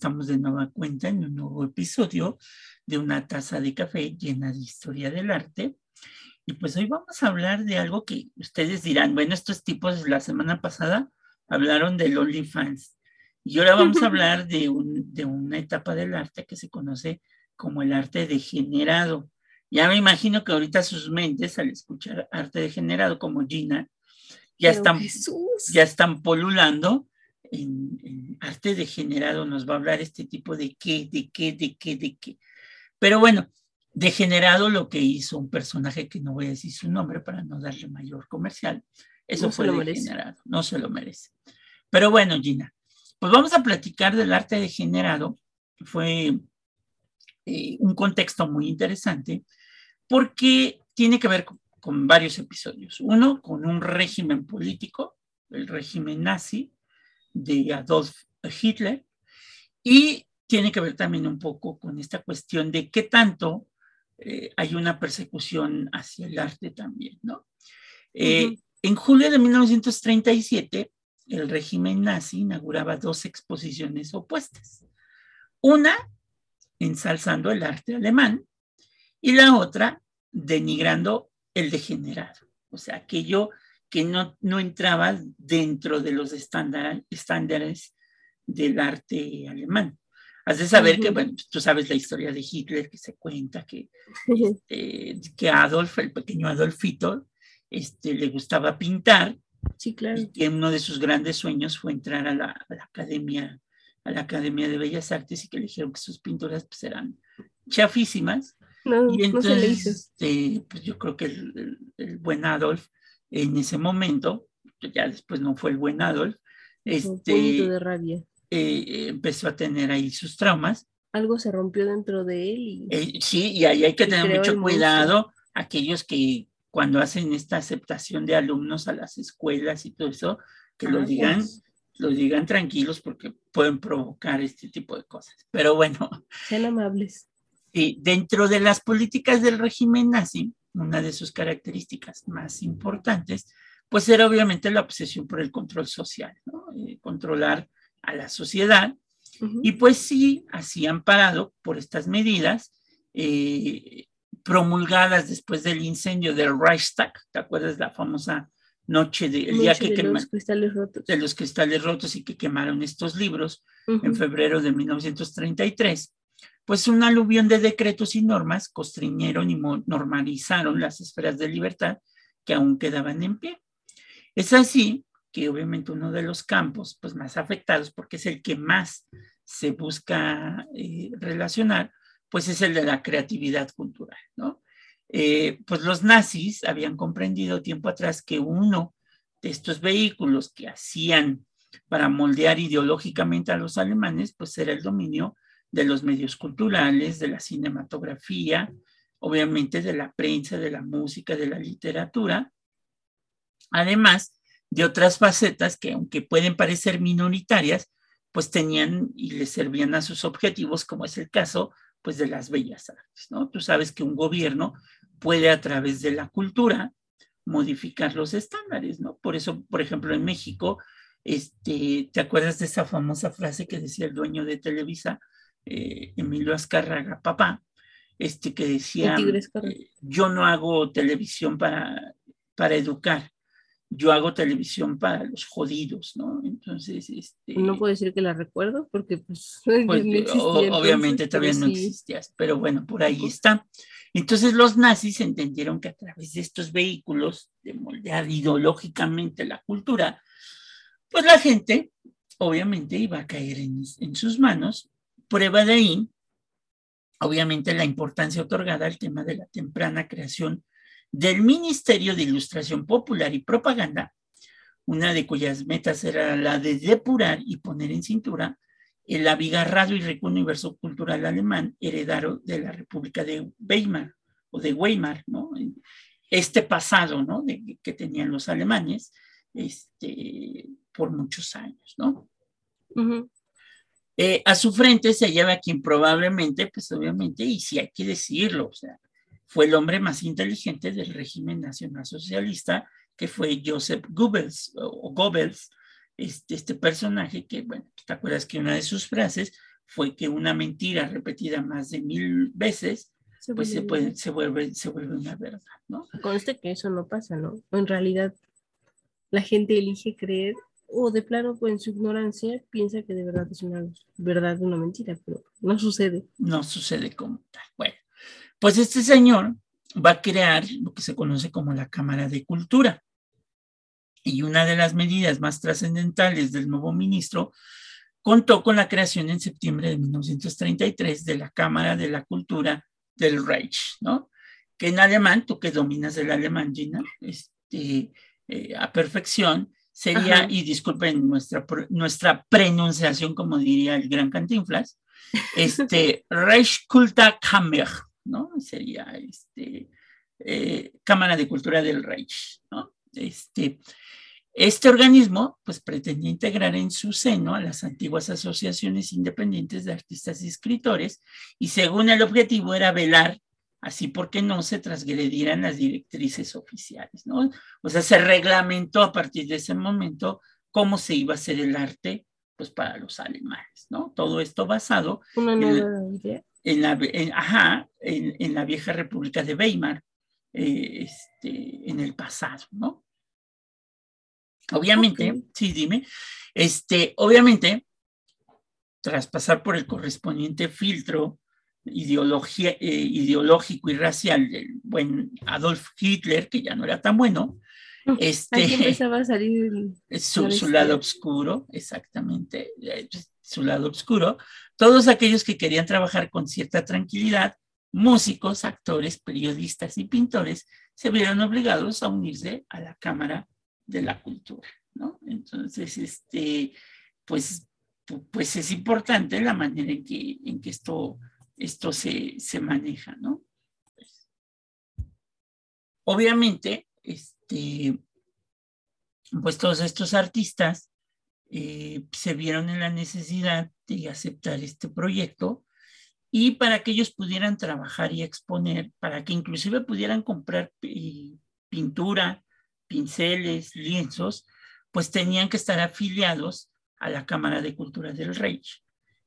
estamos de nueva cuenta en un nuevo episodio de una taza de café llena de historia del arte. Y pues hoy vamos a hablar de algo que ustedes dirán, bueno, estos tipos la semana pasada hablaron del OnlyFans. Y ahora vamos a hablar de, un, de una etapa del arte que se conoce como el arte degenerado. Ya me imagino que ahorita sus mentes, al escuchar arte degenerado como Gina, ya, están, ya están polulando en, arte degenerado nos va a hablar este tipo de qué, de qué, de qué, de qué. Pero bueno, degenerado lo que hizo un personaje que no voy a decir su nombre para no darle mayor comercial. Eso fue degenerado, no se lo merece. Pero bueno, Gina, pues vamos a platicar del arte degenerado. Fue eh, un contexto muy interesante porque tiene que ver con varios episodios. Uno, con un régimen político, el régimen nazi, de Adolf Hitler y tiene que ver también un poco con esta cuestión de qué tanto eh, hay una persecución hacia el arte también, ¿no? Eh, en julio de 1937, el régimen nazi inauguraba dos exposiciones opuestas. Una ensalzando el arte alemán y la otra denigrando el degenerado, o sea, aquello que no, no entraba dentro de los estándares del arte alemán. Has de saber que, bueno, tú sabes la historia de Hitler, que se cuenta que, este, que Adolf, el pequeño Adolfito, este, le gustaba pintar. Sí, claro. Y que uno de sus grandes sueños fue entrar a la, academia, a la Academia de Bellas Artes y que le dijeron que sus pinturas pues, eran chafísimas. No, y entonces, no se le hizo. Este, pues yo creo que el, el buen Adolf en ese momento, ya después no fue el buen Adolf, este, de rabia. Eh, empezó a tener ahí sus traumas. Algo se rompió dentro de él. Y, eh, sí, y ahí hay que tener mucho cuidado, aquellos que cuando hacen esta aceptación de alumnos a las escuelas y todo eso, que lo digan, lo digan tranquilos porque pueden provocar este tipo de cosas. Pero bueno. Sean amables. Sí, dentro de las políticas del régimen nazi, una de sus características más importantes, pues era obviamente la obsesión por el control social, ¿no? Eh, controlar a la sociedad. Y pues sí, así parado por estas medidas eh, promulgadas después del incendio del Reichstag, ¿te acuerdas la famosa noche de, día que de los cristales rotos. De los cristales rotos y que quemaron estos libros en febrero de 1933 pues un aluvión de decretos y normas constriñeron y normalizaron las esferas de libertad que aún quedaban en pie. Es así que obviamente uno de los campos pues, más afectados, porque es el que más se busca eh, relacionar, pues es el de la creatividad cultural, ¿no? Eh, pues los nazis habían comprendido tiempo atrás que uno de estos vehículos que hacían para moldear ideológicamente a los alemanes, pues era el dominio de los medios culturales, de la cinematografía, obviamente de la prensa, de la música, de la literatura, además de otras facetas que aunque pueden parecer minoritarias, pues tenían y les servían a sus objetivos, como es el caso pues de las bellas artes, ¿no? Tú sabes que un gobierno puede a través de la cultura modificar los estándares, ¿no? Por eso, por ejemplo, en México, este, ¿te acuerdas de esa famosa frase que decía el dueño de Televisa? Eh, Emilio Azcárraga, papá, este que decía, eh, yo no hago televisión para, para educar, yo hago televisión para los jodidos, ¿no? Entonces, este... No puedo decir que la recuerdo porque pues, pues obviamente todavía no existías, pero bueno, por ahí está. Entonces los nazis entendieron que a través de estos vehículos de moldear ideológicamente la cultura, pues la gente obviamente iba a caer en, en sus manos Prueba de ahí, obviamente, la importancia otorgada al tema de la temprana creación del Ministerio de Ilustración Popular y Propaganda, una de cuyas metas era la de depurar y poner en cintura el abigarrado y rico universo cultural alemán heredado de la República de Weimar o de Weimar, ¿no? Este pasado, ¿no? Que tenían los alemanes este, por muchos años, ¿no? Eh, a su frente se lleva a quien probablemente, pues obviamente, y si hay que decirlo, o sea, fue el hombre más inteligente del régimen nacional socialista, que fue Joseph Goebbels, o Goebbels, este, este personaje que, bueno, ¿te acuerdas que una de sus frases fue que una mentira repetida más de mil veces, pues se, puede, se, vuelve, se vuelve una verdad, ¿no? Conste que eso no pasa, ¿no? En realidad, la gente elige creer o de plano, pues, en su ignorancia, piensa que de verdad es una verdad, una mentira, pero no sucede. No sucede como tal. Bueno, pues este señor va a crear lo que se conoce como la Cámara de Cultura. Y una de las medidas más trascendentales del nuevo ministro contó con la creación en septiembre de 1933 de la Cámara de la Cultura del Reich, ¿no? Que en alemán, tú que dominas el alemán, Gina, este, eh, a perfección, sería, y disculpen nuestra, nuestra pronunciación, como diría el gran Cantinflas, este, Reichskulturkammer, ¿no? Sería este, eh, Cámara de Cultura del Reich, ¿no? Este, este organismo, pues, pretendía integrar en su seno a las antiguas asociaciones independientes de artistas y escritores, y según el objetivo era velar así porque no se transgredieran las directrices oficiales, ¿no? O sea, se reglamentó a partir de ese momento cómo se iba a hacer el arte, pues para los alemanes, ¿no? Todo esto basado en, la, ajá, en, la vieja República de Weimar, eh, este, en el pasado, ¿no? Obviamente, sí, dime, este, obviamente, tras pasar por el correspondiente filtro ideología, eh, ideológico y racial del buen Adolf Hitler, que ya no era tan bueno, este, empezaba a salir su, su, lado oscuro, exactamente, eh, pues, su lado oscuro. Todos aquellos que querían trabajar con cierta tranquilidad, músicos, actores, periodistas y pintores, se vieron obligados a unirse a la Cámara de la Cultura, ¿no? Entonces, este, pues, pues es importante la manera en que, en que esto esto se, maneja, ¿no? Obviamente, este, pues todos estos artistas eh, se vieron en la necesidad de aceptar este proyecto y para que ellos pudieran trabajar y exponer, para que inclusive pudieran comprar pintura, pinceles, lienzos, pues tenían que estar afiliados a la Cámara de Cultura del Reich.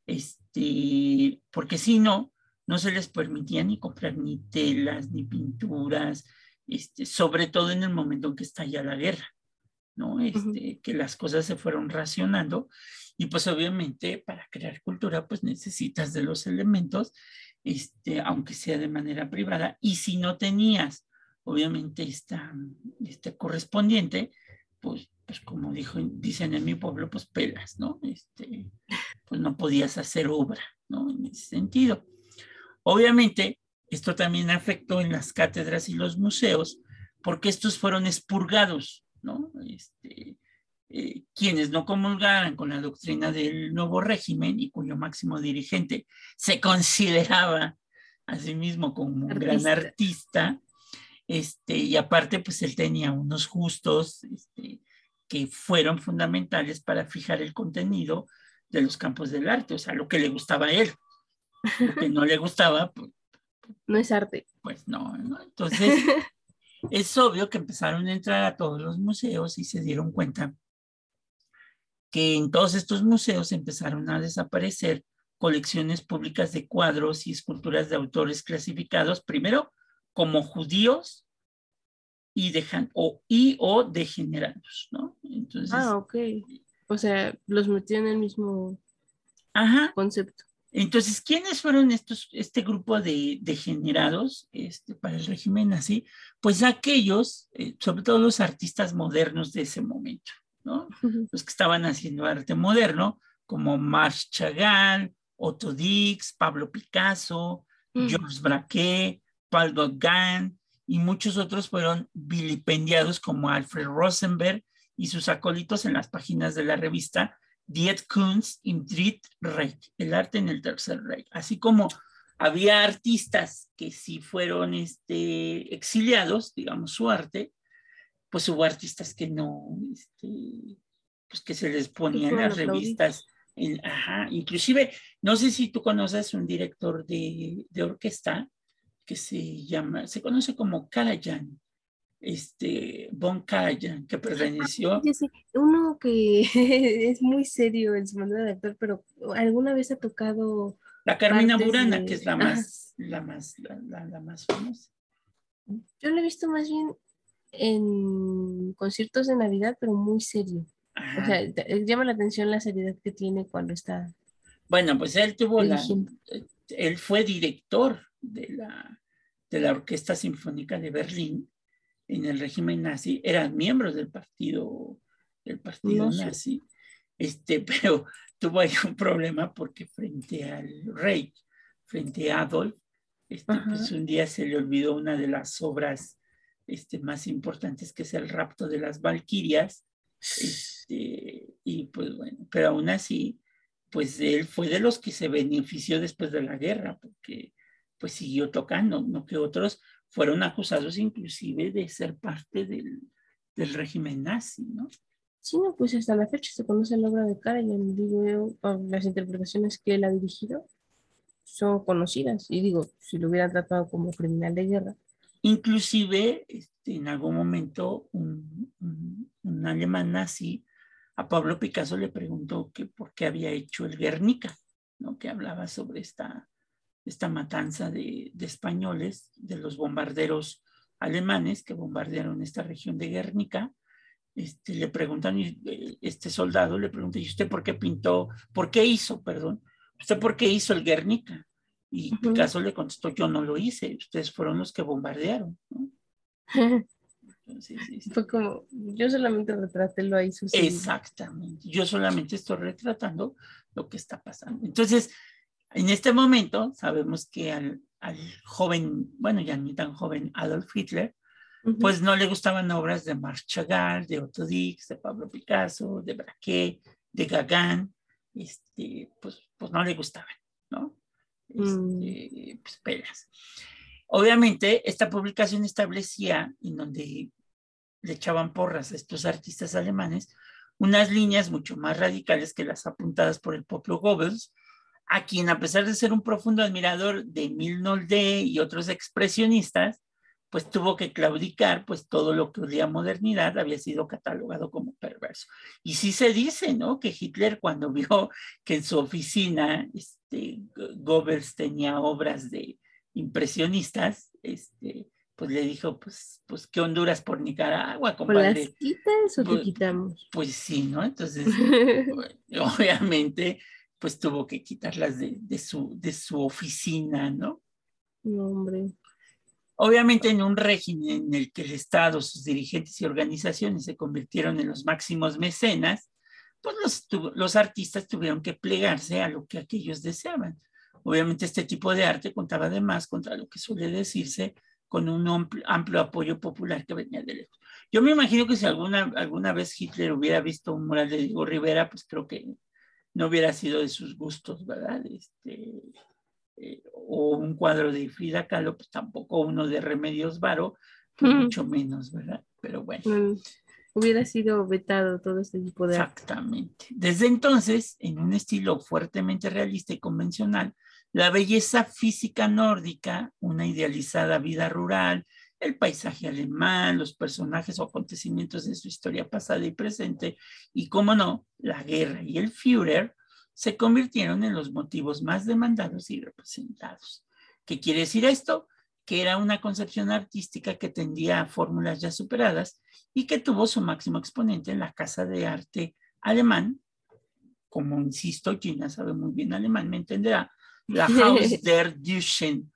Este, porque si no, no se les permitía ni comprar ni telas, ni pinturas, este, sobre todo en el momento en que estalla la guerra, ¿no? Este, Que las cosas se fueron racionando y pues obviamente para crear cultura pues necesitas de los elementos, este, aunque sea de manera privada, y si no tenías obviamente esta, este correspondiente, pues pues como dijo, dicen en mi pueblo, pues pelas, ¿no? Este, pues no podías hacer obra, ¿no? En ese sentido. Obviamente, esto también afectó en las cátedras y los museos, porque estos fueron expurgados, ¿no? Este, eh, quienes no comulgaran con la doctrina del nuevo régimen y cuyo máximo dirigente se consideraba a sí mismo como un gran artista, este, y aparte, pues él tenía unos gustos, este, que fueron fundamentales para fijar el contenido de los campos del arte, o sea, lo que le gustaba a él. Lo que no le gustaba, pues, no es arte. Pues no, ¿no? Entonces, es obvio que empezaron a entrar a todos los museos y se dieron cuenta que en todos estos museos empezaron a desaparecer colecciones públicas de cuadros y esculturas de autores clasificados primero como judíos y, dejan, o, y o degenerados, ¿no? Entonces, ah, ok. O sea, los metió en el mismo concepto. Entonces, ¿quiénes fueron estos, este grupo de degenerados este, para el régimen nazi? Pues aquellos, eh, sobre todo los artistas modernos de ese momento, ¿no? Los que estaban haciendo arte moderno, como Marc Chagall, Otto Dix, Pablo Picasso, Georges Braque, Paul Gauguin, y muchos otros fueron vilipendiados como Alfred Rosenberg y sus acólitos en las páginas de la revista Diet Kunst im Dritt Reich, el arte en el tercer Reich, así como había artistas que sí fueron este, exiliados, digamos, su arte, pues hubo artistas que no, este, pues que se les ponían las revistas. ajá, inclusive, no sé si tú conoces un director de, de orquesta que se llama, se conoce como Karajan. Este, Von Karajan, que perteneció. Uno que es muy serio en su manera de actor, pero alguna vez ha tocado. La Carmina Burana, que es la más, la más, la, más famosa. Yo lo he visto más bien en conciertos de Navidad, pero muy serio. O sea, llama la atención la seriedad que tiene cuando está. Bueno, pues él tuvo la. Él fue director de la, de la Orquesta Sinfónica de Berlín en el régimen nazi, eran miembros del partido, del partido nazi, este, pero tuvo ahí un problema porque frente al rey, frente a Adolf, este, pues un día se le olvidó una de las obras este, más importantes que es el rapto de las Valquirias, este, y pues bueno, pero aún así, pues él fue de los que se benefició después de la guerra, porque pues siguió tocando, no que otros fueron acusados inclusive de ser parte del, del régimen nazi, ¿no? Sí, no, pues hasta la fecha se conoce la obra de Karajan, digo yo, las interpretaciones que él ha dirigido son conocidas, y digo, si lo hubieran tratado como criminal de guerra. Inclusive, este, en algún momento, un, un, alemán nazi a Pablo Picasso le preguntó que por qué había hecho el Guernica, ¿no? que hablaba sobre esta esta matanza de, españoles, de los bombarderos alemanes que bombardearon esta región de Guernica, este, le preguntan, eh, este soldado le pregunta, ¿y usted por qué pintó, por qué hizo, perdón, usted por qué hizo el Guernica? Y Picasso le contestó, yo no lo hice, ustedes fueron los que bombardearon. Fue como, yo solamente retraté lo ahí sucedido. Exactamente, yo solamente estoy retratando lo que está pasando. Entonces, en este momento sabemos que al, joven, bueno, ya ni tan joven, Adolf Hitler, pues no le gustaban obras de Marc Chagall, de Otto Dix, de Pablo Picasso, de Braque, de Gauguin, este, pues, pues no le gustaban, ¿no? Este, mm. pues pelas. Obviamente, esta publicación establecía, en donde le echaban porras a estos artistas alemanes, unas líneas mucho más radicales que las apuntadas por el propio Goebbels, a quien a pesar de ser un profundo admirador de Milnolde y otros expresionistas, pues tuvo que claudicar, pues todo lo que olía modernidad había sido catalogado como perverso. Y sí se dice, ¿no? Que Hitler cuando vio que en su oficina este, Goebbels tenía obras de impresionistas, este, pues le dijo, pues, pues qué Honduras por Nicaragua, compadre. ¿Las quitas o te pues, quitamos? Pues sí, ¿no? Entonces, obviamente, pues tuvo que quitarlas de, su, de su oficina, ¿no? No, hombre. Obviamente en un régimen en el que el Estado, sus dirigentes y organizaciones se convirtieron en los máximos mecenas, pues los, los artistas tuvieron que plegarse a lo que aquellos deseaban. Obviamente este tipo de arte contaba además contra lo que suele decirse con un amplio, apoyo popular que venía de lejos. Yo me imagino que si alguna, alguna vez Hitler hubiera visto un mural de Diego Rivera, pues creo que no hubiera sido de sus gustos, ¿verdad? Este, eh, o un cuadro de Frida Kahlo, pues tampoco uno de Remedios Varo, pues mucho menos, ¿verdad? Pero bueno. Mm, hubiera sido vetado todo este tipo de Exactamente. Desde entonces, en un estilo fuertemente realista y convencional, la belleza física nórdica, una idealizada vida rural, el paisaje alemán, los personajes o acontecimientos de su historia pasada y presente, y cómo no, la guerra y el Führer, se convirtieron en los motivos más demandados y representados. ¿Qué quiere decir esto? Que era una concepción artística que tendía a fórmulas ya superadas y que tuvo su máximo exponente en la Casa de Arte alemán, como insisto, Gina sabe muy bien alemán, me entenderá, la Haus der Deutschen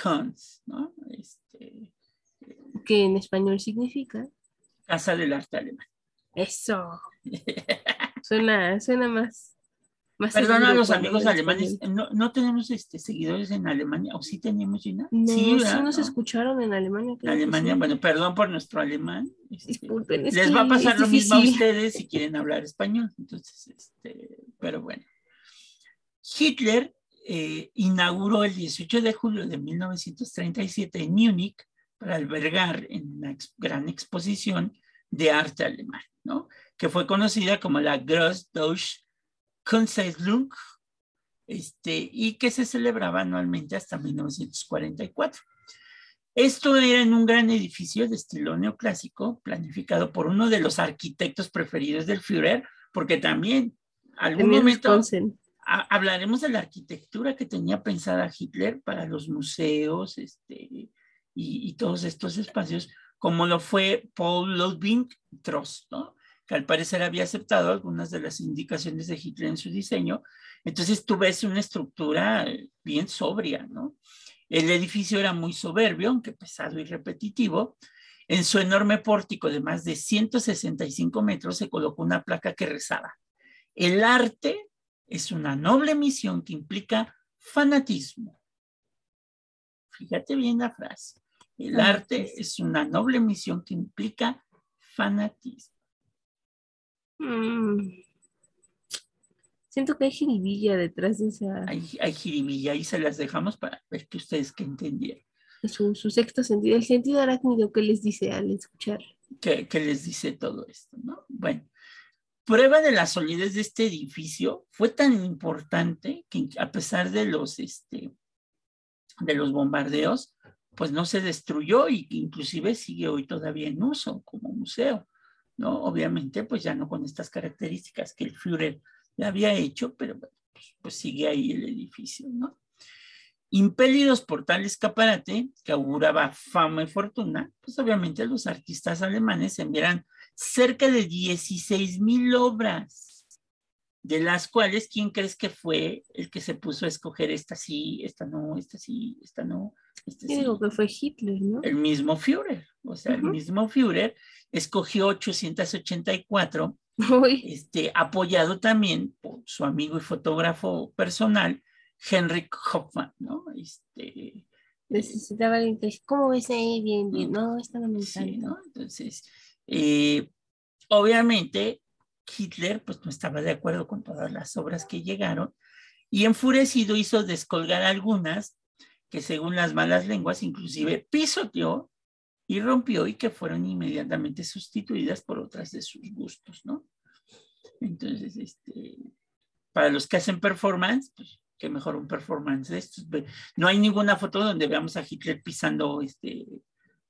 Kunst, ¿no? Este, que en español significa Casa del Arte Alemán. Eso. suena, suena más. más Perdón a los amigos alemanes, no, no, tenemos este, seguidores en Alemania, o sí teníamos, Gina. No, sí, nos escucharon en Alemania. Alemania, bueno, perdón por nuestro alemán. Este, Disculpen, les va a pasar lo mismo a ustedes si quieren hablar español. Entonces, este, pero bueno. Hitler eh, inauguró el 18 de julio de 1937 en Múnich para albergar en una gran exposición de arte alemán, ¿no? que fue conocida como la Großdeutsche Kunstsammlung este, y que se celebraba anualmente hasta 1944. Esto era en un gran edificio de estilo neoclásico, planificado por uno de los arquitectos preferidos del Führer, porque también algún momento hablaremos de la arquitectura que tenía pensada Hitler para los museos este, y, todos estos espacios, como lo fue Paul Ludwig Trost, que al parecer había aceptado algunas de las indicaciones de Hitler en su diseño. Entonces tú ves una estructura bien sobria, ¿no? El edificio era muy soberbio, aunque pesado y repetitivo. En su enorme pórtico de más de 165 metros se colocó una placa que rezaba, el arte es una noble misión que implica fanatismo. Fíjate bien la frase. El arte es una noble misión que implica fanatismo. Mm. Siento que hay jiribilla detrás de esa. Hay, hay jiribilla y se las dejamos para ver que ustedes que entendieron. Su, su sexto sentido, el sentido arácnido, ¿qué les dice al escuchar? ¿Qué, ¿Qué, les dice todo esto? ¿no? Bueno, prueba de la solidez de este edificio fue tan importante que a pesar de los, este, de los bombardeos, pues no se destruyó y inclusive sigue hoy todavía en uso como museo, ¿no? Obviamente, pues ya no con estas características que el Führer le había hecho, pero pues, pues, sigue ahí el edificio, ¿no? Impelidos por tal escaparate que auguraba fama y fortuna, pues obviamente los artistas alemanes enviaron cerca de 16 mil obras, de las cuales, ¿quién crees que fue el que se puso a escoger esta sí, esta no, esta sí, esta no? Esta sí? Digo que fue Hitler, ¿no? El mismo Führer, o sea, el mismo Führer escogió 884 este, apoyado también por su amigo y fotógrafo personal, Henrik Hoffman, ¿no? Este, Necesitaba alguien que, ¿cómo ves ahí? Bien, bien, no, está no me ¿no? Entonces, eh, obviamente, Hitler pues no estaba de acuerdo con todas las obras que llegaron y enfurecido hizo descolgar algunas que según las malas lenguas inclusive pisoteó y rompió y que fueron inmediatamente sustituidas por otras de sus gustos, ¿no? Entonces, este, para los que hacen performance, pues qué mejor un performance de estos. No hay ninguna foto donde veamos a Hitler pisando este,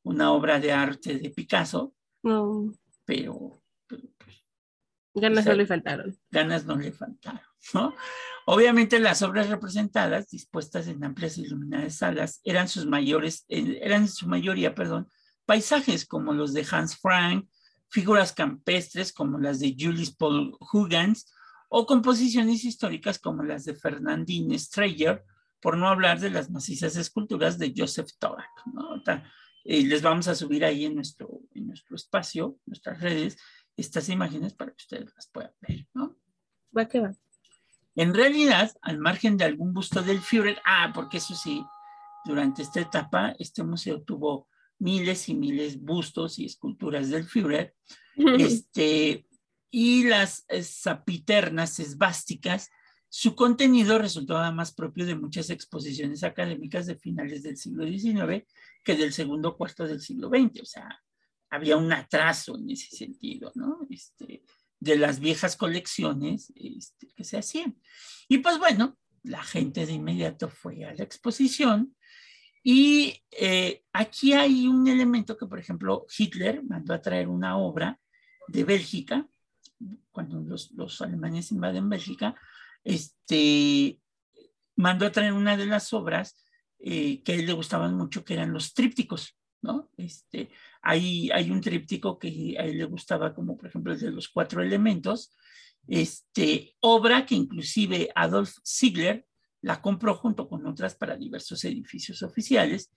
una obra de arte de Picasso. No. Pero, pues, ganas no le faltaron. Ganas no le faltaron, ¿no? Obviamente las obras representadas, dispuestas en amplias y iluminadas salas, eran sus mayores, eh, eran en su mayoría, perdón, paisajes como los de Hans Frank, figuras campestres como las de Julius Paul Huygens o composiciones históricas como las de Fernandine Streyer, por no hablar de las macizas esculturas de Joseph Torak. Eh, les vamos a subir ahí en nuestro, en nuestro espacio, nuestras redes, estas imágenes para que ustedes las puedan ver. Va que va. En realidad, al margen de algún busto del Führer, ah, porque eso sí, durante esta etapa, este museo tuvo miles y miles bustos y esculturas del Führer, este, y las zapiternas esvásticas, su contenido resultaba más propio de muchas exposiciones académicas de finales del siglo XIX que del segundo cuarto del siglo XX, o sea, había un atraso en ese sentido, ¿no? Este, de las viejas colecciones este, que se hacían. Y pues bueno, la gente de inmediato fue a la exposición, y eh, aquí hay un elemento que, por ejemplo, Hitler mandó a traer una obra de Bélgica, cuando los, los alemanes invaden Bélgica, este, mandó a traer una de las obras eh, que a él le gustaban mucho, que eran los trípticos, ¿no? Este, hay, hay un tríptico que a él le gustaba, como por ejemplo el de los cuatro elementos, este, obra que inclusive Adolf Ziegler la compró junto con otras para diversos edificios oficiales.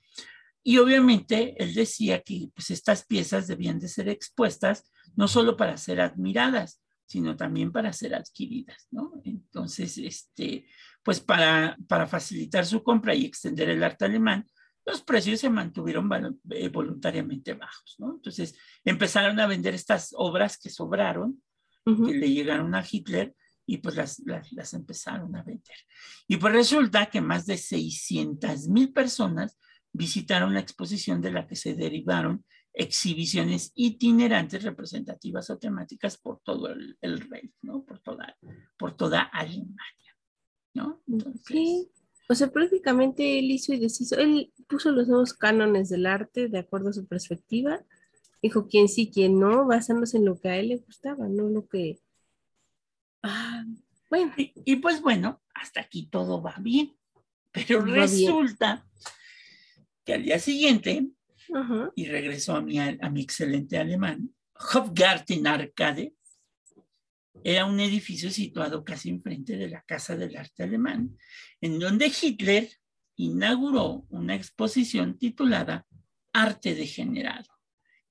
Y obviamente él decía que pues, estas piezas debían de ser expuestas no solo para ser admiradas, sino también para ser adquiridas, ¿no? Entonces, este, pues para, para facilitar su compra y extender el arte alemán, los precios se mantuvieron eh, voluntariamente bajos, ¿no? Entonces empezaron a vender estas obras que sobraron, que le llegaron a Hitler, y pues las, las, empezaron a vender. Y pues resulta que más de 600 mil personas visitaron la exposición de la que se derivaron exhibiciones itinerantes representativas o temáticas por todo el, el rey, ¿no? Por toda, por toda Alemania, ¿no? Entonces, sí. O sea, prácticamente él hizo y deshizo. Él puso los nuevos cánones del arte de acuerdo a su perspectiva. Dijo quién sí, quién no, basándose en lo que a él le gustaba, no lo que... Ah, bueno. Y, pues bueno, hasta aquí todo va bien. Pero resulta que al día siguiente, y regresó a mi, a mi excelente alemán, Hofgarten Arcade, era un edificio situado casi enfrente de la Casa del Arte Alemán, en donde Hitler inauguró una exposición titulada Arte Degenerado,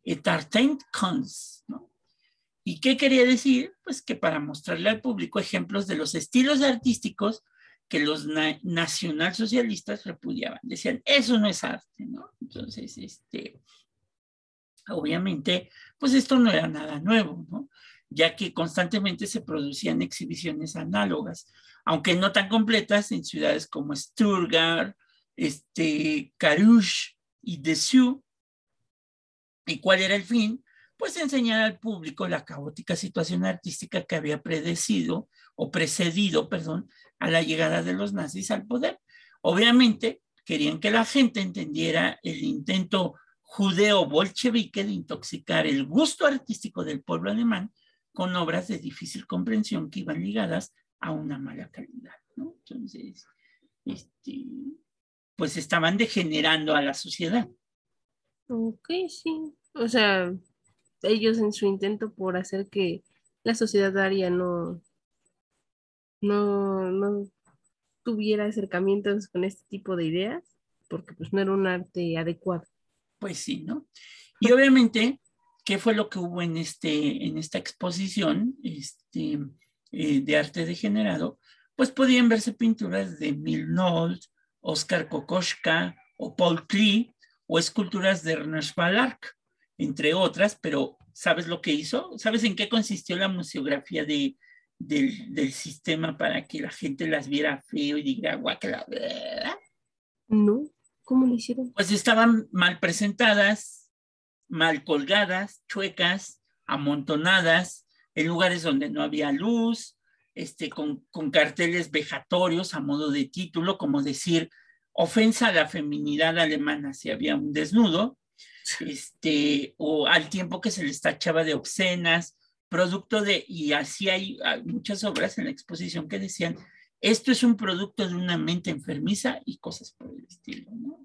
Entertainment Kunst. ¿no? ¿Y qué quería decir? Pues que para mostrarle al público ejemplos de los estilos artísticos que los nacionalsocialistas repudiaban. Decían, eso no es arte, ¿no? Entonces, este, obviamente, pues esto no era nada nuevo, ¿no? Ya que constantemente se producían exhibiciones análogas, aunque no tan completas en ciudades como Stuttgart, este, y Dessous. ¿Y cuál era el fin? Pues enseñar al público la caótica situación artística que había predecido o precedido, perdón, a la llegada de los nazis al poder. Obviamente querían que la gente entendiera el intento judeo-bolchevique de intoxicar el gusto artístico del pueblo alemán con obras de difícil comprensión que iban ligadas a una mala calidad, ¿no? Entonces, este, pues estaban degenerando a la sociedad. Ok, sí. O sea, ellos en su intento por hacer que la sociedad aria no, no, no tuviera acercamientos con este tipo de ideas, porque pues no era un arte adecuado. Pues sí, ¿no? Y obviamente ¿Qué fue lo que hubo en, este, en esta exposición este, eh, de arte degenerado? Pues podían verse pinturas de Milnold, Oscar Kokoschka o Paul Klee o esculturas de Ernest Ballark, entre otras, pero ¿sabes lo que hizo? ¿Sabes en qué consistió la museografía de, del, del, sistema para que la gente las viera feo y diga guacala? No, ¿cómo lo hicieron? Pues estaban mal presentadas, mal colgadas, chuecas, amontonadas, en lugares donde no había luz, este, con, con carteles vejatorios a modo de título, como decir, ofensa a la feminidad alemana si había un desnudo, este, o al tiempo que se les tachaba de obscenas, producto de, y así hay, muchas obras en la exposición que decían, esto es un producto de una mente enfermiza y cosas por el estilo, ¿no?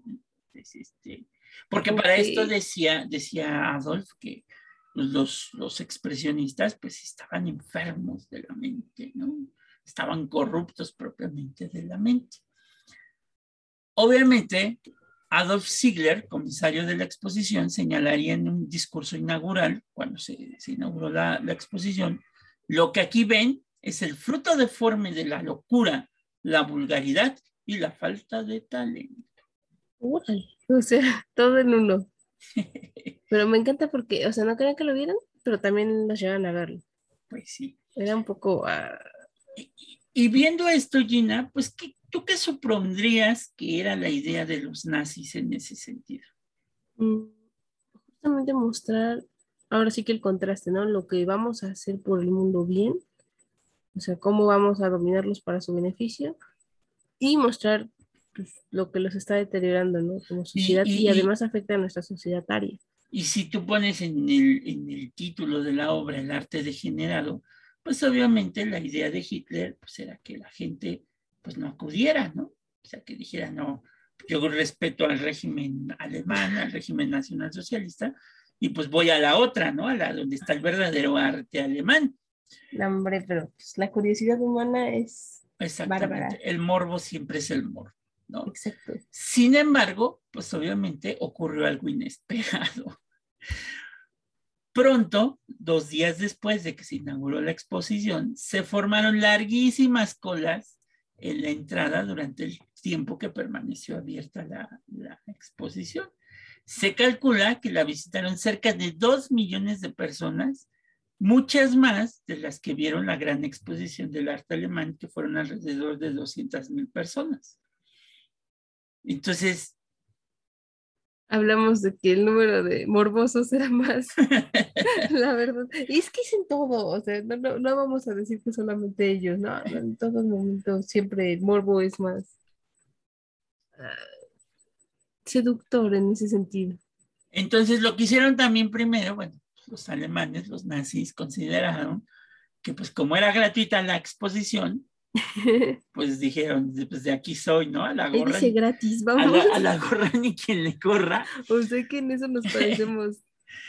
este, porque para esto decía, decía Adolf que los, los expresionistas pues estaban enfermos de la mente, ¿no? Estaban corruptos propiamente de la mente. Obviamente, Adolf Ziegler, comisario de la exposición, señalaría en un discurso inaugural, cuando se, se inauguró la, la, exposición, lo que aquí ven es el fruto deforme de la locura, la vulgaridad y la falta de talento. O sea, todo en uno. Pero me encanta porque, o sea, no crean que lo vieran, pero también los llevan a verlo. Pues sí. Era un poco... Ah, y, viendo esto, Gina, pues, ¿qué, ¿tú qué supondrías que era la idea de los nazis en ese sentido? Mm, justamente mostrar, ahora sí que el contraste, ¿no? Lo que vamos a hacer por el mundo bien, o sea, cómo vamos a dominarlos para su beneficio, y mostrar pues, lo que los está deteriorando, ¿no? Como sociedad y, además afecta a nuestra sociedad aria. Y si tú pones en el, en el título de la obra el arte degenerado, pues obviamente la idea de Hitler pues era que la gente pues no acudiera, ¿no? O sea, que dijera, no, yo respeto al régimen alemán, al régimen nacionalsocialista, y pues voy a la otra, ¿no? A la donde está el verdadero arte alemán. No, hombre, pero pues, la curiosidad humana es Exactamente. El morbo siempre es el morbo. Exacto. Sin embargo, pues obviamente ocurrió algo inesperado. Pronto, dos días después de que se inauguró la exposición, se formaron larguísimas colas en la entrada durante el tiempo que permaneció abierta la, la exposición. Se calcula que la visitaron cerca de dos millones de personas, muchas más de las que vieron la gran exposición del arte alemán, que fueron alrededor de 200 mil personas. Entonces... Hablamos de que el número de morbosos era más, la verdad. Y es que es en todo, o sea, no, no, vamos a decir que solamente ellos, ¿no? En todos momentos siempre el morbo es más... seductor en ese sentido. Entonces, lo que hicieron también primero, bueno, los alemanes, los nazis, consideraron que pues como era gratuita la exposición, pues dijeron, pues de aquí soy, ¿no? A la gorra. Dice gratis, vamos. A la, gorra ni quien le corra. O sea que en eso nos parecemos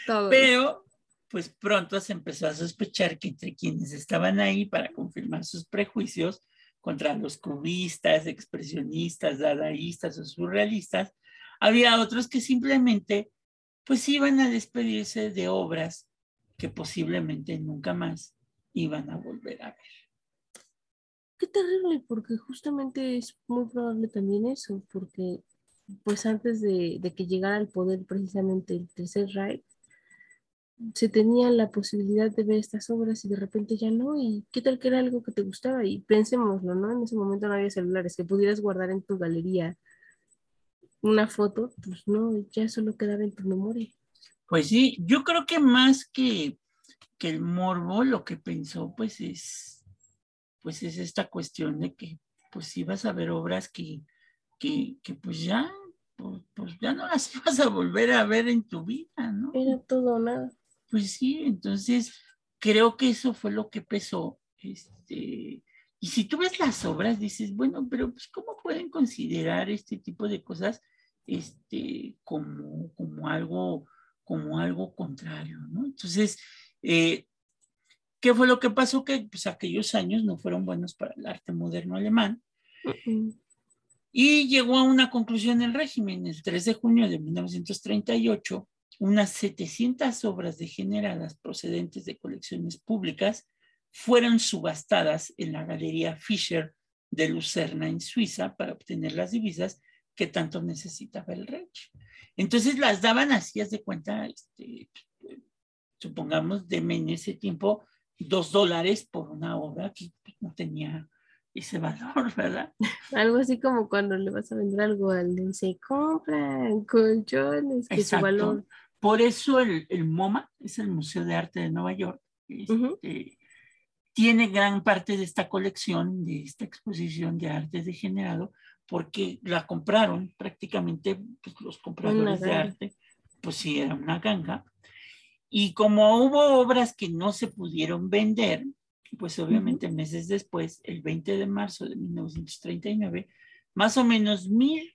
todos. Pero, pues pronto se empezó a sospechar que entre quienes estaban ahí para confirmar sus prejuicios contra los cubistas, expresionistas, dadaístas o surrealistas, había otros que simplemente pues iban a despedirse de obras que posiblemente nunca más iban a volver a ver. Qué terrible, porque justamente es muy probable también eso, porque pues antes de, que llegara al poder precisamente el Tercer Reich, se tenía la posibilidad de ver estas obras y de repente ya no, y qué tal que era algo que te gustaba, y pensémoslo, ¿no? En ese momento no había celulares que pudieras guardar en tu galería una foto, pues no, ya solo quedaba en tu memoria. Pues sí, yo creo que más que, que el morbo, lo que pensó, pues es pues es esta cuestión de que pues ibas a ver obras que, que, pues ya, pues, pues, ya no las ibas a volver a ver en tu vida, ¿no? Era todo nada. Pues sí, entonces creo que eso fue lo que pesó. Este, y si tú ves las obras, dices, bueno, pero pues ¿cómo pueden considerar este tipo de cosas este, como, como, algo, como algo contrario, ¿no? Entonces, eh, ¿Qué fue lo que pasó? Que pues, aquellos años no fueron buenos para el arte moderno alemán. Y llegó a una conclusión el régimen. El 3 de junio de 1938, unas 700 obras degeneradas procedentes de colecciones públicas fueron subastadas en la Galería Fischer de Lucerna en Suiza para obtener las divisas que tanto necesitaba el rey. Entonces las daban así, de cuenta, este, supongamos, de en ese tiempo dos dólares por una obra que no tenía ese valor, ¿verdad? Algo así como cuando le vas a vender algo al se compran colchones, que su valor. Por eso el, el, MoMA es el Museo de Arte de Nueva York. Este, tiene gran parte de esta colección, de esta exposición de arte degenerado, porque la compraron prácticamente pues, los compradores de arte, pues sí, era una ganga y como hubo obras que no se pudieron vender, pues obviamente meses después, el 20 de marzo de 1939, más o menos mil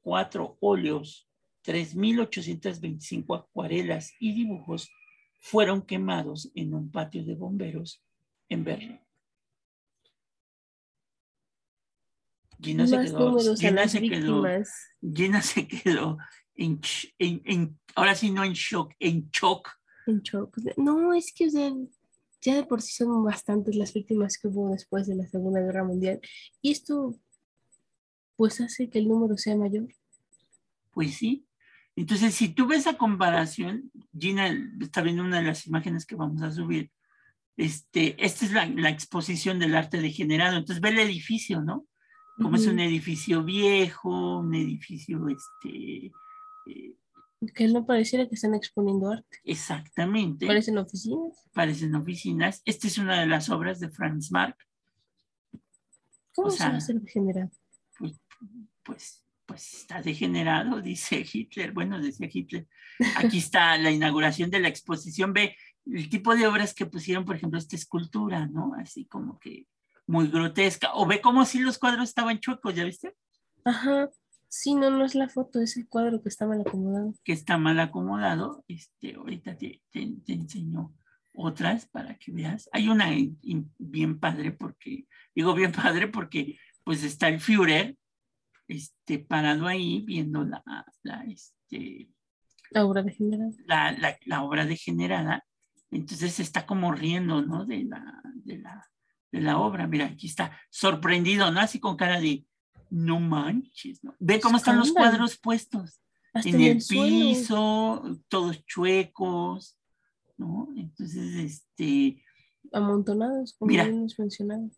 cuatro óleos, 3.825 acuarelas y dibujos fueron quemados en un patio de bomberos en Berlín. Gina se quedó, Gina se quedó, Gina se quedó en, en, ahora sí no en shock, en shock no, es que ya de por sí son bastantes las víctimas que hubo después de la Segunda Guerra Mundial. Y esto, pues, hace que el número sea mayor. Pues sí. Entonces, si tú ves esa comparación, Gina está viendo una de las imágenes que vamos a subir. Este, esta es la, exposición del arte degenerado. Entonces, ve el edificio, ¿no? Como es un edificio viejo, un edificio, este, eh, que no pareciera que están exponiendo arte. Exactamente. Parecen oficinas. Parecen oficinas. Esta es una de las obras de Franz Marc. ¿Cómo se va a ser degenerado? Pues, pues, pues, está degenerado, dice Hitler. Bueno, decía Hitler. Aquí está la inauguración de la exposición. Ve el tipo de obras que pusieron, por ejemplo, esta escultura, ¿no? Así como que muy grotesca. O ve como si los cuadros estaban chuecos, ¿ya viste? Ajá. Sí, no, no es la foto, es el cuadro que está mal acomodado. Que está mal acomodado. Este, ahorita te, enseño otras para que veas. Hay una bien padre porque, digo bien padre porque pues está el Führer este, parado ahí viendo la, la, este, la obra degenerada. La, la, la, obra degenerada. Entonces está como riendo, ¿no? De la, de la, de la obra. Mira, aquí está sorprendido, ¿no? Así con cara de, no manches, ¿no? Ve cómo están los cuadros puestos. en el, piso, todos chuecos, ¿no? Entonces, este... Amontonados, como mira, hemos mencionado.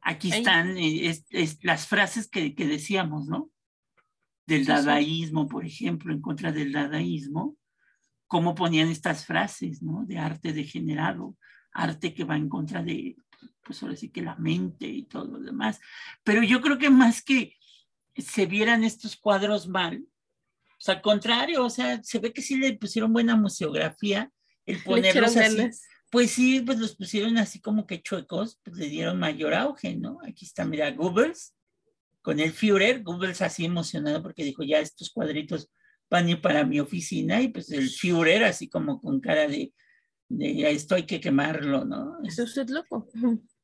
Aquí están eh, las frases que, decíamos, ¿no? Del dadaísmo, por ejemplo, en contra del dadaísmo, cómo ponían estas frases, ¿no? De arte degenerado, arte que va en contra de, pues ahora sí que la mente y todo lo demás. Pero yo creo que más que se vieran estos cuadros mal, Pues al contrario, o sea, se ve que sí le pusieron buena museografía, el ponerlos así. Pues sí, pues los pusieron así como que chuecos, pues le dieron mayor auge, ¿no? Aquí está, mira, Goebbels con el Führer, Goebbels así emocionado porque dijo, ya estos cuadritos van a ir para mi oficina y pues el Führer así como con cara de, de esto hay que quemarlo, ¿no? Eso es loco.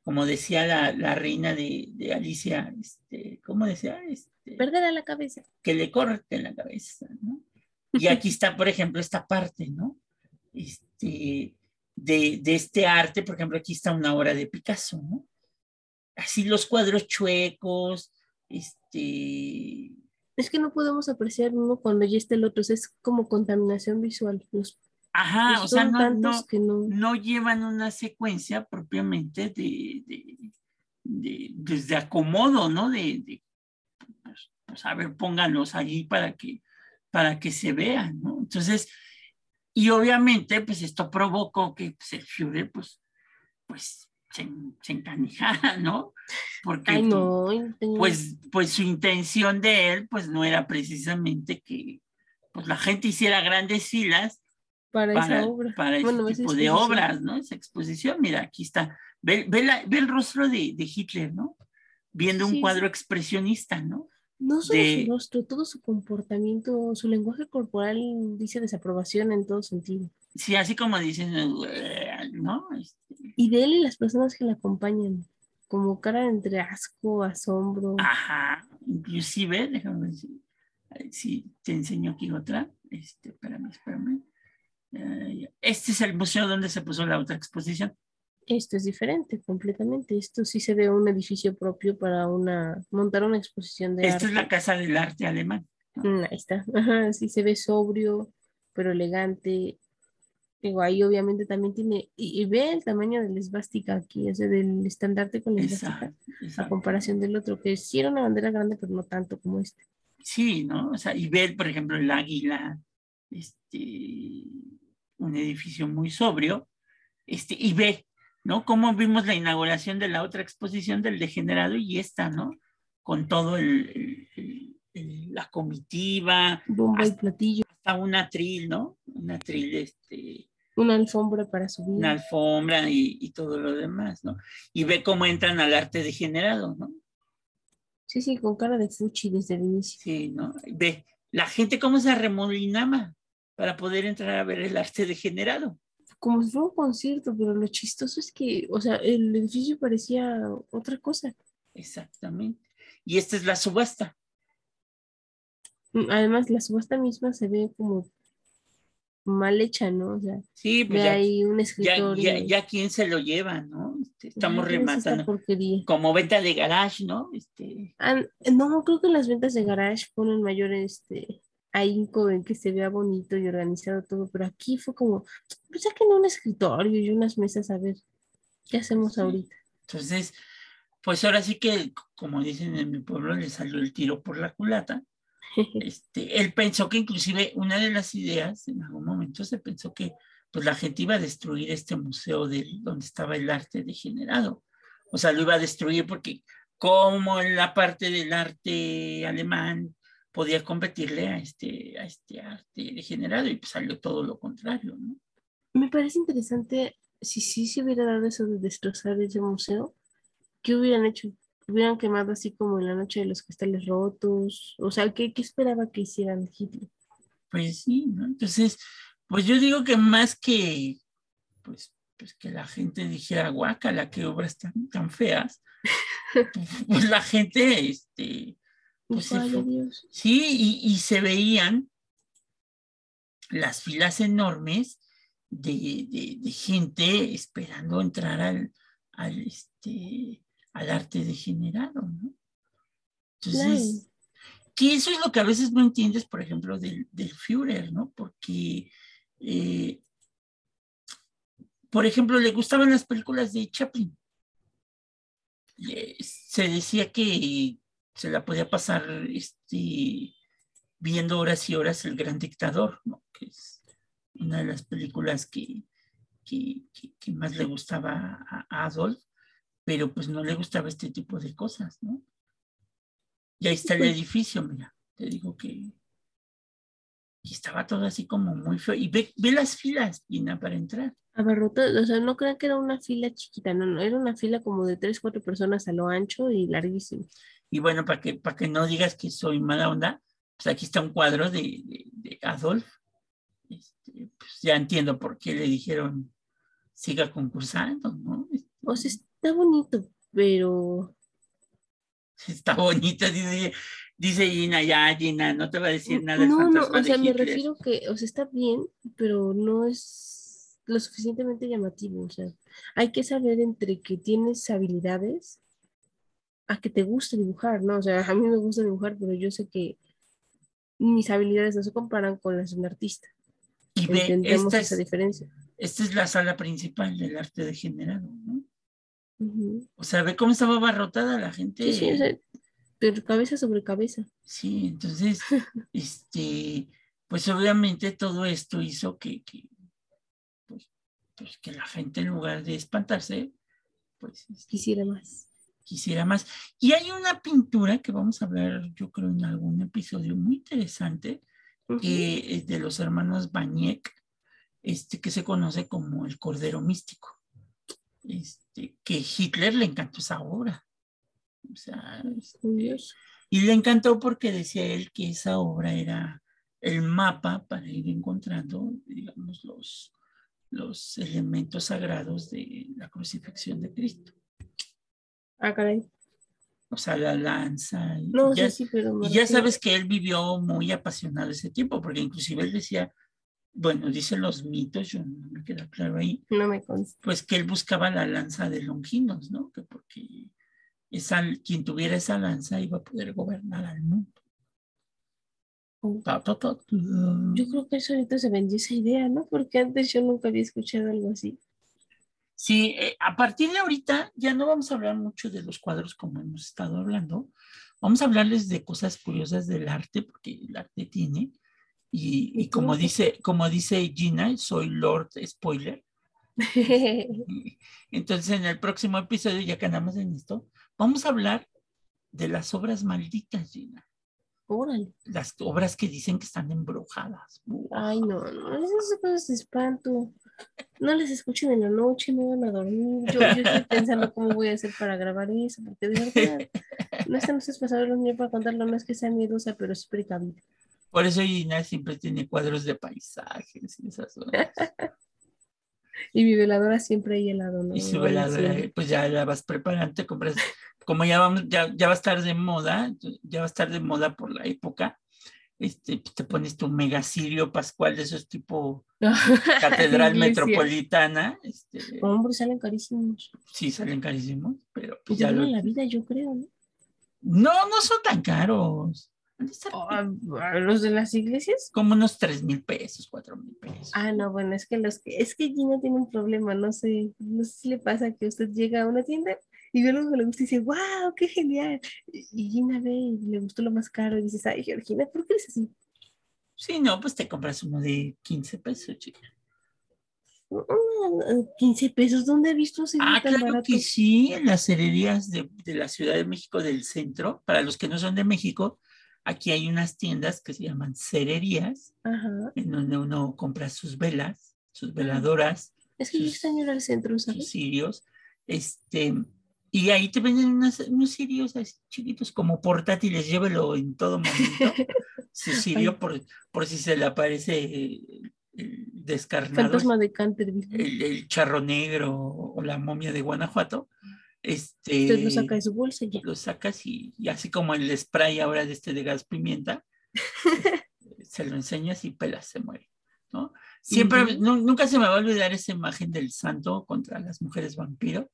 Como decía la, la reina de, de, Alicia, este, ¿cómo decía? Este, Perder la cabeza. Que le corte la cabeza, ¿no? Y aquí está, por ejemplo, esta parte, ¿no? Este, de, de, este arte, por ejemplo, aquí está una obra de Picasso, ¿no? Así los cuadros chuecos, este... Es que no podemos apreciar uno cuando ya está el otro, es como contaminación visual. Los, Ajá, o sea, no, no, no, no, llevan una secuencia propiamente de, de, de desde acomodo, ¿no? De, de pues, pues, a ver, pónganlos allí para que, para que se vean, ¿no? Entonces, y obviamente, pues esto provocó que pues, el Führer, pues, pues se, se encanijara, ¿no? Porque Ay, no, pues, pues su intención de él, pues no era precisamente que pues, la gente hiciera grandes filas para, para esa obra. Para bueno, ese tipo de obras, ¿no? Esa exposición, mira, aquí está. Ve, ve, la, ve el rostro de, de, Hitler, ¿no? Viendo Sí, un cuadro expresionista, ¿no? No solo de- su rostro, todo su comportamiento, su lenguaje corporal dice desaprobación en todo sentido. Sí, así como dicen, ¿no? Este, Y de él y las personas que le acompañan, como cara entre asco, asombro. Ajá, inclusive, déjame ver si, si te enseño aquí otra. Este, espérame, espérame. Eh, este es el museo donde se puso la otra exposición. Esto es diferente completamente. Esto sí se ve un edificio propio para una montar una exposición de Esta arte. es la Casa del Arte Alemán. Mm, Ahí está. Ajá, sí se ve sobrio, pero elegante. Digo, ahí obviamente también tiene, y, y ve el tamaño de la esvástica aquí, o sea, del estandarte con la esvástica, a comparación del otro, que sí era una bandera grande, pero no tanto como este. Sí, ¿no? O sea, y ver, por ejemplo, el águila, este, un edificio muy sobrio, este, y ve, ¿no? Cómo vimos la inauguración de la otra exposición del degenerado y esta, ¿no? Con todo el, el- el- el- la comitiva, Bomba y Hasta- platillo, hasta un atril, ¿no? Un atril, este, una alfombra para subir. una alfombra y, y todo lo demás, ¿no? Y ve cómo entran al arte degenerado, ¿no? Sí, sí, con cara de fuchi desde el inicio. Sí, ¿no? Ve la gente cómo se arremolinaba para poder entrar a ver el arte degenerado. Como si fuera un concierto, pero lo chistoso es que, o sea, el edificio parecía otra cosa. Exactamente. Y esta es la subasta. Mm, Además, la subasta misma se ve como mal hecha, ¿no? O sea, Sí, pues ya, ahí un ya, escritorio. ya, ya quién se lo lleva, ¿no? Este, estamos Ay, ¿qué es esta rematando. Como venta de garage, ¿no? Este, Ah, no, creo que las ventas de garage ponen mayor este ahínco en que se vea bonito y organizado todo, pero aquí fue como, pues saquen un escritorio y unas mesas a ver qué hacemos Sí. ahorita. entonces, pues ahora sí que, como dicen en mi pueblo, le salió el tiro por la culata. Este, él pensó que inclusive una de las ideas, en algún momento se pensó que pues la gente iba a destruir este museo de donde estaba el arte degenerado. O sea, lo iba a destruir porque como en la parte del arte alemán podía competirle a este, a este arte degenerado y pues salió todo lo contrario, ¿no? Me parece interesante si sí se hubiera dado eso de destrozar ese museo, ¿qué hubieran hecho? Hubieran quemado así como en la noche de los cristales rotos, o sea, ¿qué, qué esperaba que hicieran Hitler? Pues sí, ¿no? Entonces, pues yo digo que más que, pues, pues que la gente dijera, guácala, qué obras tan, tan feas, pues la gente, este, pues Dios. sí, y, y se veían las filas enormes de, de- de gente esperando entrar al, al, este, al arte degenerado, ¿no? Entonces, que eso es lo que a veces no entiendes, por ejemplo, del, del Führer, ¿no? Porque, eh, por ejemplo, le gustaban las películas de Chaplin. Eh, se decía que se la podía pasar este, viendo horas y horas El Gran Dictador, ¿no? Que es una de las películas que, que, que- que más le gustaba a, a Adolf, pero pues no le gustaba este tipo de cosas, ¿no? Y ahí está el edificio, mira, te digo que y estaba todo así como muy feo. Y ve, ve las filas, Gina, para entrar. Abarrotado, o sea, no crean que era una fila chiquita, no, no, era una fila como de tres, cuatro personas a lo ancho y larguísimo. Y bueno, para que, para que no digas que soy mala onda, pues aquí está un cuadro de, de, de Adolf. Este, pues ya entiendo por qué le dijeron siga concursando, ¿no? O sea, está bonito, pero Está bonita, dice, dice Gina, ya Gina, no te va a decir nada. no, no, o sea, me refiero que, o sea, está bien, pero no es lo suficientemente llamativo, o sea, hay que saber entre que tienes habilidades a que te guste dibujar, ¿no? O sea, a mí me gusta dibujar, pero yo sé que mis habilidades no se comparan con las de un artista. Y ve, Entendemos esta esa es, diferencia. esta es la sala principal del arte degenerado, ¿no? O sea, ve cómo estaba abarrotada la gente. Sí, sí, o sea, pero cabeza sobre cabeza. Sí, entonces, este, pues obviamente todo esto hizo que, que, pues, pues, que la gente en lugar de espantarse, pues este, Quisiera más. Quisiera más. Y hay una pintura que vamos a hablar, yo creo, en algún episodio muy interesante, Ujú. que es de los hermanos Baniek, este, que se conoce como el Cordero Místico. Este, que Hitler le encantó esa obra. O sea, este, y le encantó porque decía él que esa obra era el mapa para ir encontrando, digamos, los, los elementos sagrados de la crucifixión de Cristo. Ah, caray. O sea, la lanza. Y No, ya, sí, sí, pero me y ya refiero- sabes que él vivió muy apasionado ese tiempo, porque inclusive él decía, bueno, dicen los mitos, yo no me queda claro ahí, No me consta. pues que él buscaba la lanza de Longinos, ¿no? Que porque esa, quien tuviera esa lanza iba a poder gobernar al mundo. Oh. Ta, ta, ta, ta. Yo creo que eso ahorita se vendió esa idea, ¿no? Porque antes yo nunca había escuchado algo así. Sí, eh, a partir de ahorita ya no vamos a hablar mucho de los cuadros como hemos estado hablando. Vamos a hablarles de cosas curiosas del arte, porque el arte tiene. Y, y ¿Y como dice, como dice Gina, soy Lord Spoiler. Entonces, en el próximo episodio, ya que andamos en esto, vamos a hablar de las obras malditas, Gina. Órale. Las obras que dicen que están embrujadas. Ay, no, no, esas cosas de espanto. No les escuchen en la noche, no van a dormir. Yo, yo estoy pensando cómo voy a hacer para grabar eso, porque de verdad, no están ustedes para saberlo ni yo para contarlo, no es que sea miedosa, pero es precavida. Por eso Gina siempre tiene cuadros de paisajes y esas cosas. Y mi veladora siempre ahí al lado, ¿no? Y su veladora, sí. pues ya la vas preparando, te compras, como ya vamos, ya, ya va a estar de moda, ya va a estar de moda por la época, este, pues te pones tu megacirio pascual de esos tipo catedral metropolitana, este, Hombre, salen carísimos. sí salen carísimos, pero Y pues ya lo, la vida, yo creo, ¿no? no, no son tan caros, Ah, ¿Los de las iglesias? como unos tres mil pesos, cuatro mil pesos. Ah, no, bueno, es que los que, es que Gina tiene un problema, no sé, no sé si le pasa que usted llega a una tienda y ve algo que le gusta y dice, wow, qué genial. Y Gina ve y le gustó lo más caro y dices, ay, Georgina, ¿por qué eres así? Sí, no, pues te compras uno de 15 pesos, chica. "Ah, 15 pesos, ¿dónde he visto ese Ah, tan claro barato? que sí, en las cererías de, de la Ciudad de México del centro. Para los que no son de México, aquí hay unas tiendas que se llaman cererías, Ajá, en donde uno compra sus velas, sus veladoras, es que yo Sus- extraño ir al centro, sus ¿sabes? cirios. Este, y ahí te venden unas- unos cirios así chiquitos como portátiles, llévelo en todo momento. Su cirio, por, por si se le aparece el, el descarnado, Fantasma de Canterville. el, el charro negro o la momia de Guanajuato. Este, Usted lo saca de su bolsa ya. lo sacas y, y así como el spray ahora de este de gas pimienta, se lo enseñas y pelas, se muere, ¿no? Siempre, nunca se me va a olvidar esa imagen del santo contra las mujeres vampiro.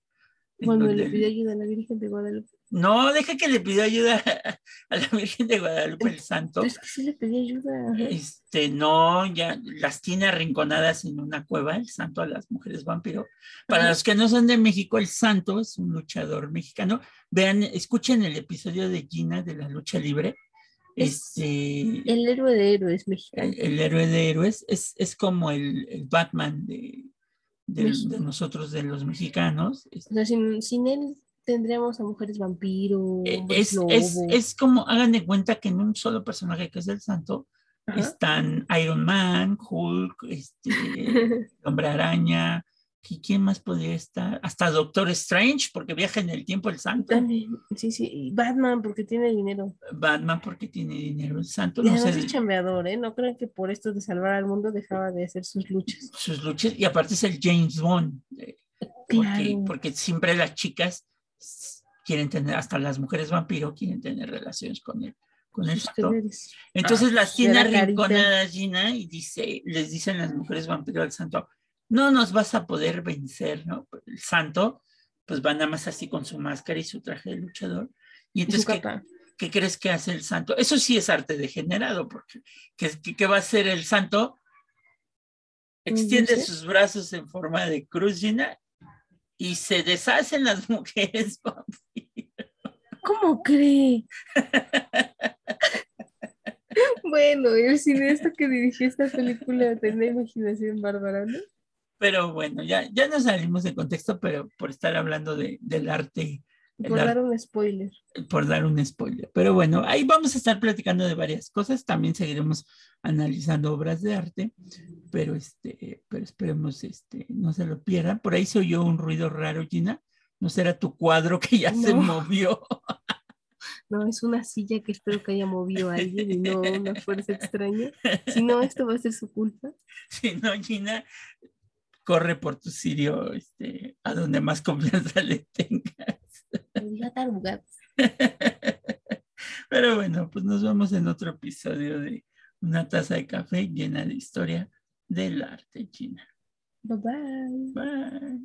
Cuando le pide ayuda a la Virgen de Guadalupe. No, deja que le pidió ayuda a la Virgen de Guadalupe el santo. Pero es que sí le pedí ayuda. ajá. Este, no, ya las tiene arrinconadas en una cueva, el santo a las mujeres vampiro. Para Ajá. los que no son de México, el santo es un luchador mexicano. Vean, escuchen el episodio de Gina de la lucha libre. Es Este, El héroe de héroes mexicano. el, el héroe de héroes es, es como el, el Batman de, de- nosotros, de los mexicanos. O sea, sin, sin él tendríamos a mujeres vampiro, hombres es, es, es como, hagan de cuenta que en un solo personaje que es el santo, Están Iron Man, Hulk, este, Hombre Araña, ¿quién más podría estar? Hasta Doctor Strange, porque viaja en el tiempo el santo. También, sí, sí, y Batman porque tiene dinero. Batman porque tiene dinero, el santo. Y No sé, es chambeador, ¿eh? No creen que por esto de salvar al mundo dejaba de hacer sus luchas. sus luchas, y aparte es el James Bond, eh, porque, Claro. porque siempre las chicas quieren tener, hasta las mujeres vampiro quieren tener relaciones con él, con el santo. Entonces Ah, las tiene arrinconadas Gina y dice, les dicen las mujeres vampiro al santo, no nos vas a poder vencer, ¿no? El santo, pues va nada más así con su máscara y su traje de luchador. Y entonces, ¿qué, crees que hace el santo? Eso sí es arte degenerado, porque ¿qué, qué- va a hacer el santo? Extiende sus brazos en forma de cruz, y se deshacen las mujeres vampiro. ¿Cómo cree? bueno, el cineasta que dirigió esta película tenía imaginación bárbara, ¿no? Pero bueno, ya, ya nos salimos de contexto, pero por estar hablando de, del arte Por ar- dar un spoiler. por dar un spoiler. Pero bueno, ahí vamos a estar platicando de varias cosas. También seguiremos analizando obras de arte, pero este, pero esperemos este, no se lo pierdan. Por ahí se oyó un ruido raro, Gina. No será tu cuadro que ya se movió. No, es una silla que espero que haya movido a alguien y no una fuerza extraña. Si no, esto va a ser su culpa. Si no, Gina, corre por tu sirio este, a donde más confianza le tengas. Diga. Pero bueno, pues nos vemos en otro episodio de Una taza de café llena de historia del arte, Gina. Bye bye. Bye.